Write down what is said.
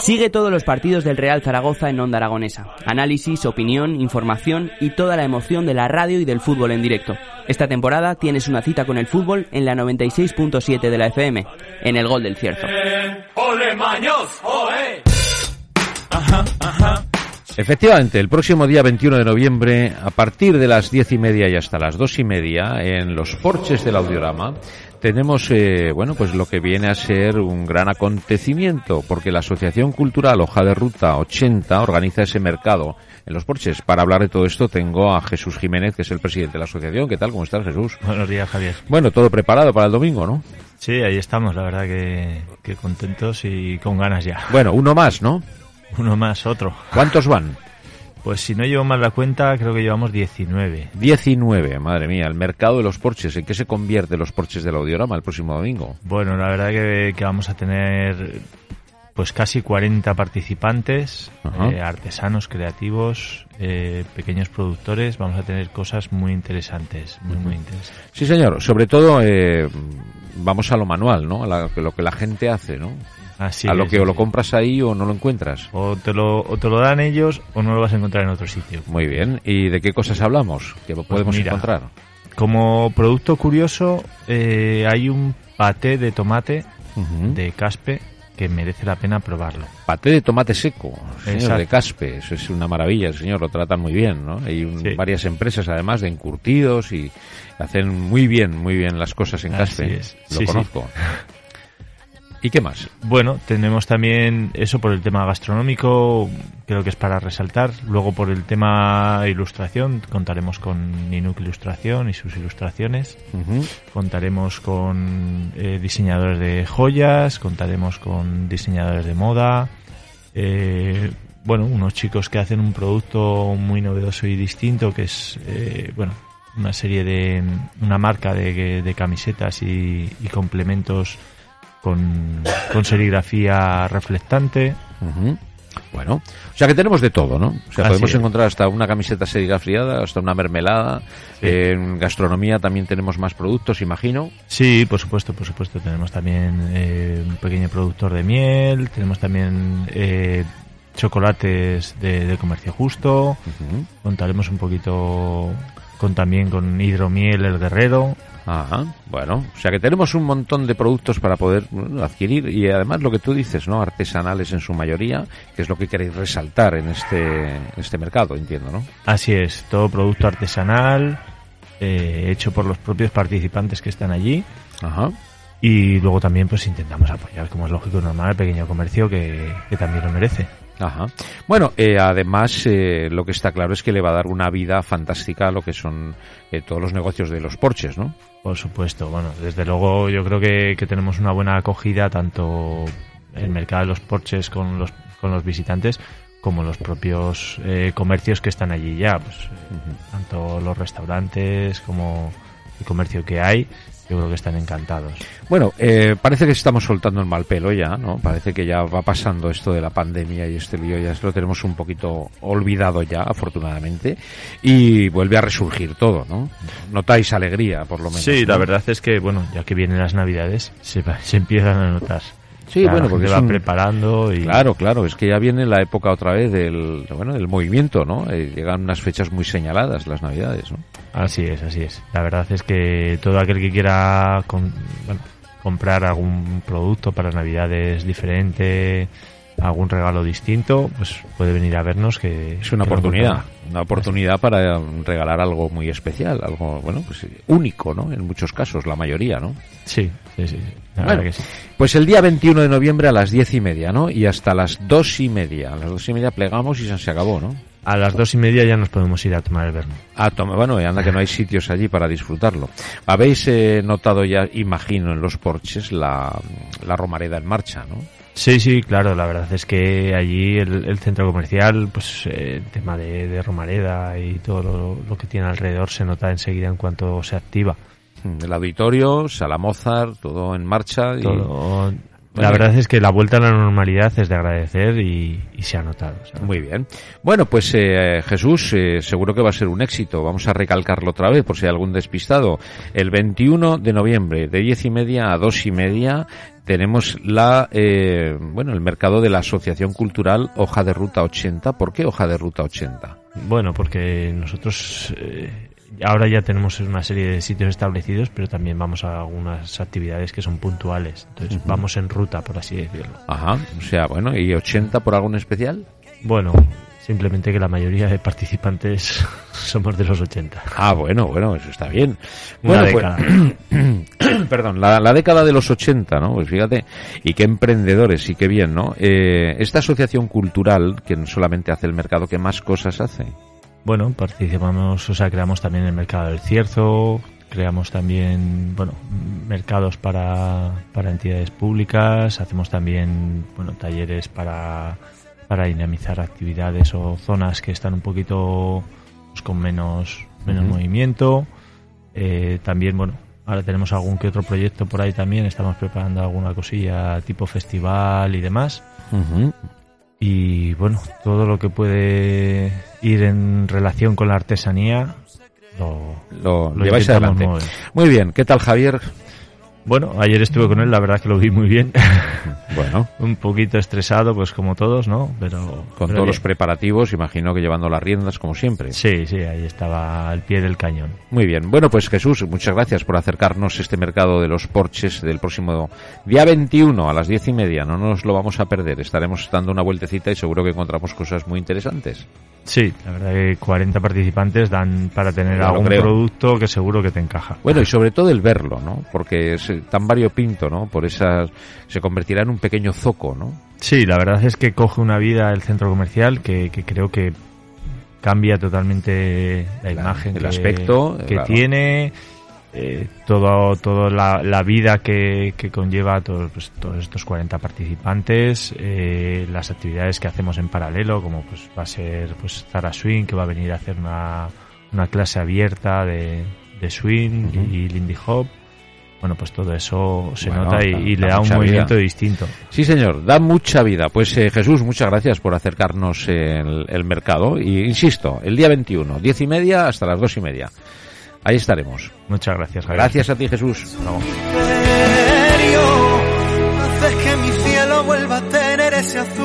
Sigue todos los partidos del Real Zaragoza en Onda Aragonesa. Análisis, opinión, información y toda la emoción de la radio y del fútbol en directo. Esta temporada tienes una cita con el fútbol en la 96.7 de la FM, en el Gol del Cierzo. Efectivamente, el próximo día 21 de noviembre, a partir de las diez y media y hasta las dos y media, en los porches del Audiorama, tenemos, eh, bueno, pues lo que viene a ser un gran acontecimiento, porque la Asociación Cultural Hoja de Ruta 80 organiza ese mercado en los porches. Para hablar de todo esto tengo a Jesús Jiménez, que es el presidente de la asociación. ¿Qué tal? ¿Cómo estás, Jesús? Buenos días, Javier. Bueno, todo preparado para el domingo, ¿no? Sí, ahí estamos, la verdad que, que contentos y con ganas ya. Bueno, uno más, ¿no? Uno más, otro. ¿Cuántos van? Pues si no llevo mal la cuenta, creo que llevamos 19. 19, madre mía. El mercado de los porches. ¿En qué se convierte los porches del audiorama el próximo domingo? Bueno, la verdad que, que vamos a tener pues casi 40 participantes, eh, artesanos, creativos, eh, pequeños productores. Vamos a tener cosas muy interesantes, muy, muy interesantes. Sí, señor. Sobre todo, eh, vamos a lo manual, ¿no? A la- lo que la gente hace, ¿no? Así a lo es, que o lo compras ahí o no lo encuentras. O te, lo, o te lo dan ellos o no lo vas a encontrar en otro sitio. Muy bien. ¿Y de qué cosas hablamos? ¿Qué podemos Pues mira, encontrar? Como producto curioso, eh, hay un paté de tomate de caspe que merece la pena probarlo. Paté de tomate seco, señor, Exacto. de caspe. Eso es una maravilla, el señor. Lo tratan muy bien, ¿no? Hay un- Sí. varias empresas, además, de encurtidos y hacen muy bien, muy bien las cosas en Así caspe. es. Lo sí. conozco. ¿Y qué más? Bueno, tenemos también eso por el tema gastronómico, creo que es para resaltar. Luego por el tema ilustración, contaremos con Ninuk Ilustración y sus ilustraciones. Contaremos con eh, diseñadores de joyas, contaremos con diseñadores de moda. eh, bueno, unos chicos que hacen un producto muy novedoso y distinto, que es, eh, bueno, una serie de, una marca de, de camisetas y, y complementos con, con serigrafía reflectante. Bueno, o sea que tenemos de todo, ¿no? O sea, Así podemos es. encontrar hasta una camiseta serigrafiada, hasta una mermelada. Sí. En gastronomía también tenemos más productos, imagino. Sí, por supuesto, por supuesto. Tenemos también eh, un pequeño productor de miel, tenemos también eh, chocolates de, de comercio justo. Contaremos un poquito con también con hidromiel el guerrero. Ajá, bueno, o sea que tenemos un montón de productos para poder bueno, adquirir y además lo que tú dices, ¿no? Artesanales en su mayoría, que es lo que queréis resaltar en este, este mercado, entiendo, ¿no? Así es, todo producto artesanal, eh, hecho por los propios participantes que están allí. Ajá. Y luego también pues intentamos apoyar, como es lógico normal, al pequeño comercio que, que también lo merece. Ajá. Bueno, eh, además eh, lo que está claro es que le va a dar una vida fantástica a lo que son eh, todos los negocios de los porches, ¿no? Por supuesto, bueno, desde luego yo creo que, que tenemos una buena acogida tanto el mercado de los porches con los, con los visitantes como los propios eh, comercios que están allí ya, pues eh, tanto los restaurantes como el comercio que hay, yo creo que están encantados. Bueno, eh, parece que estamos soltando el mal pelo ya, ¿no? Parece que ya va pasando esto de la pandemia y este lío ya lo tenemos un poquito olvidado ya, afortunadamente, y vuelve a resurgir todo, ¿no? Notáis alegría, por lo menos. Sí, ¿no? la verdad es que, bueno, ya que vienen las navidades, se, se empiezan a notar. Sí, bueno, porque es va un- preparando y... Claro, claro, es que ya viene la época otra vez del, bueno, del movimiento, ¿no? Eh, llegan unas fechas muy señaladas, las navidades, ¿no? Así es, así es. La verdad es que todo aquel que quiera con- bueno, comprar algún producto para Navidades diferente, algún regalo distinto, pues puede venir a vernos que Es una que oportunidad, una oportunidad para regalar algo muy especial, algo, bueno, pues único, ¿no? En muchos casos, la mayoría, ¿no? Sí, sí, sí. La Bueno, verdad que sí. Pues el día 21 de noviembre a las diez y media, ¿no? Y hasta las dos y media. A las dos y media plegamos y se, se acabó, ¿no? A las dos y media ya nos podemos ir a tomar el vermú. Ah, toma, bueno, y anda que no hay sitios allí para disfrutarlo. ¿Habéis eh, notado ya, imagino, en los porches la, la romareda en marcha, no? Sí, sí, claro, la verdad es que allí el, el centro comercial, pues eh, el tema de, de Romareda y todo lo, lo que tiene alrededor se nota enseguida en cuanto se activa. El auditorio, Sala Mozart, todo en marcha. Y, Todo, la verdad es que la vuelta a la normalidad es de agradecer y, se ha notado. Muy bien. Bueno, pues eh, Jesús, eh, seguro que va a ser un éxito. Vamos a recalcarlo otra vez por si hay algún despistado. El 21 de noviembre, de diez y media a dos y media, tenemos la, eh, bueno, el mercado de la Asociación Cultural Hoja de Ruta 80. ¿Por qué Hoja de Ruta 80? Bueno, porque nosotros ahora ya tenemos una serie de sitios establecidos, pero también vamos a algunas actividades que son puntuales. Entonces vamos en ruta, por así decirlo. Ajá, o sea, bueno, ¿y 80 por algún especial? Bueno, simplemente que la mayoría de participantes somos de los 80. Ah, bueno, bueno, eso está bien. Bueno, pues, perdón, la, década de los 80, ¿no? Pues fíjate, y qué emprendedores y qué bien, ¿no? Eh, esta asociación cultural, que no solamente hace el mercado, ¿qué más cosas hace? Bueno, participamos, o sea, creamos también el mercado del cierzo, creamos también, bueno, mercados para, para entidades públicas, hacemos también, bueno, talleres para, para dinamizar actividades o zonas que están un poquito pues, con menos, menos movimiento. Eh, también, bueno, ahora tenemos algún que otro proyecto por ahí también, estamos preparando alguna cosilla tipo festival y demás y bueno, todo lo que puede ir en relación con la artesanía lo, lo, lo lleváis adelante. Muy bien, ¿qué tal Javier? Bueno, ayer estuve con él, la verdad que lo vi muy bien. Bueno. un poquito estresado, pues como todos, ¿no? Pero. Con todos los preparativos, imagino que llevando las riendas, como siempre. Sí, sí, ahí estaba al pie del cañón. Muy bien. Bueno, pues Jesús, muchas gracias por acercarnos este mercado de los porches del próximo día 21 a las diez y media. No nos lo vamos a perder. Estaremos dando una vueltecita y seguro que encontramos cosas muy interesantes. Sí, la verdad que 40 participantes dan para tener algún producto que seguro que te encaja. Bueno, y sobre todo el verlo, ¿no? Porque es tan variopinto, ¿no? Por esas se convertirá en un pequeño zoco, ¿no? Sí, la verdad es que coge una vida el centro comercial que, creo que cambia totalmente la, imagen, el aspecto que tiene eh, todo, toda la, vida que, conlleva todos, pues, todos estos 40 participantes, eh, las actividades que hacemos en paralelo, como pues va a ser pues Zara Swing, que va a venir a hacer una, una clase abierta de, de swing y Lindy Hop. Bueno, pues todo eso se nota y, le da, un movimiento distinto. Sí, señor, da mucha vida. Pues eh, Jesús, muchas gracias por acercarnos el, el mercado. Y insisto, el día 21, diez y media hasta las dos y media. Ahí estaremos. Muchas gracias, Javier. Gracias a ti, Jesús. Vamos. Haces que mi cielo vuelva a tener ese azul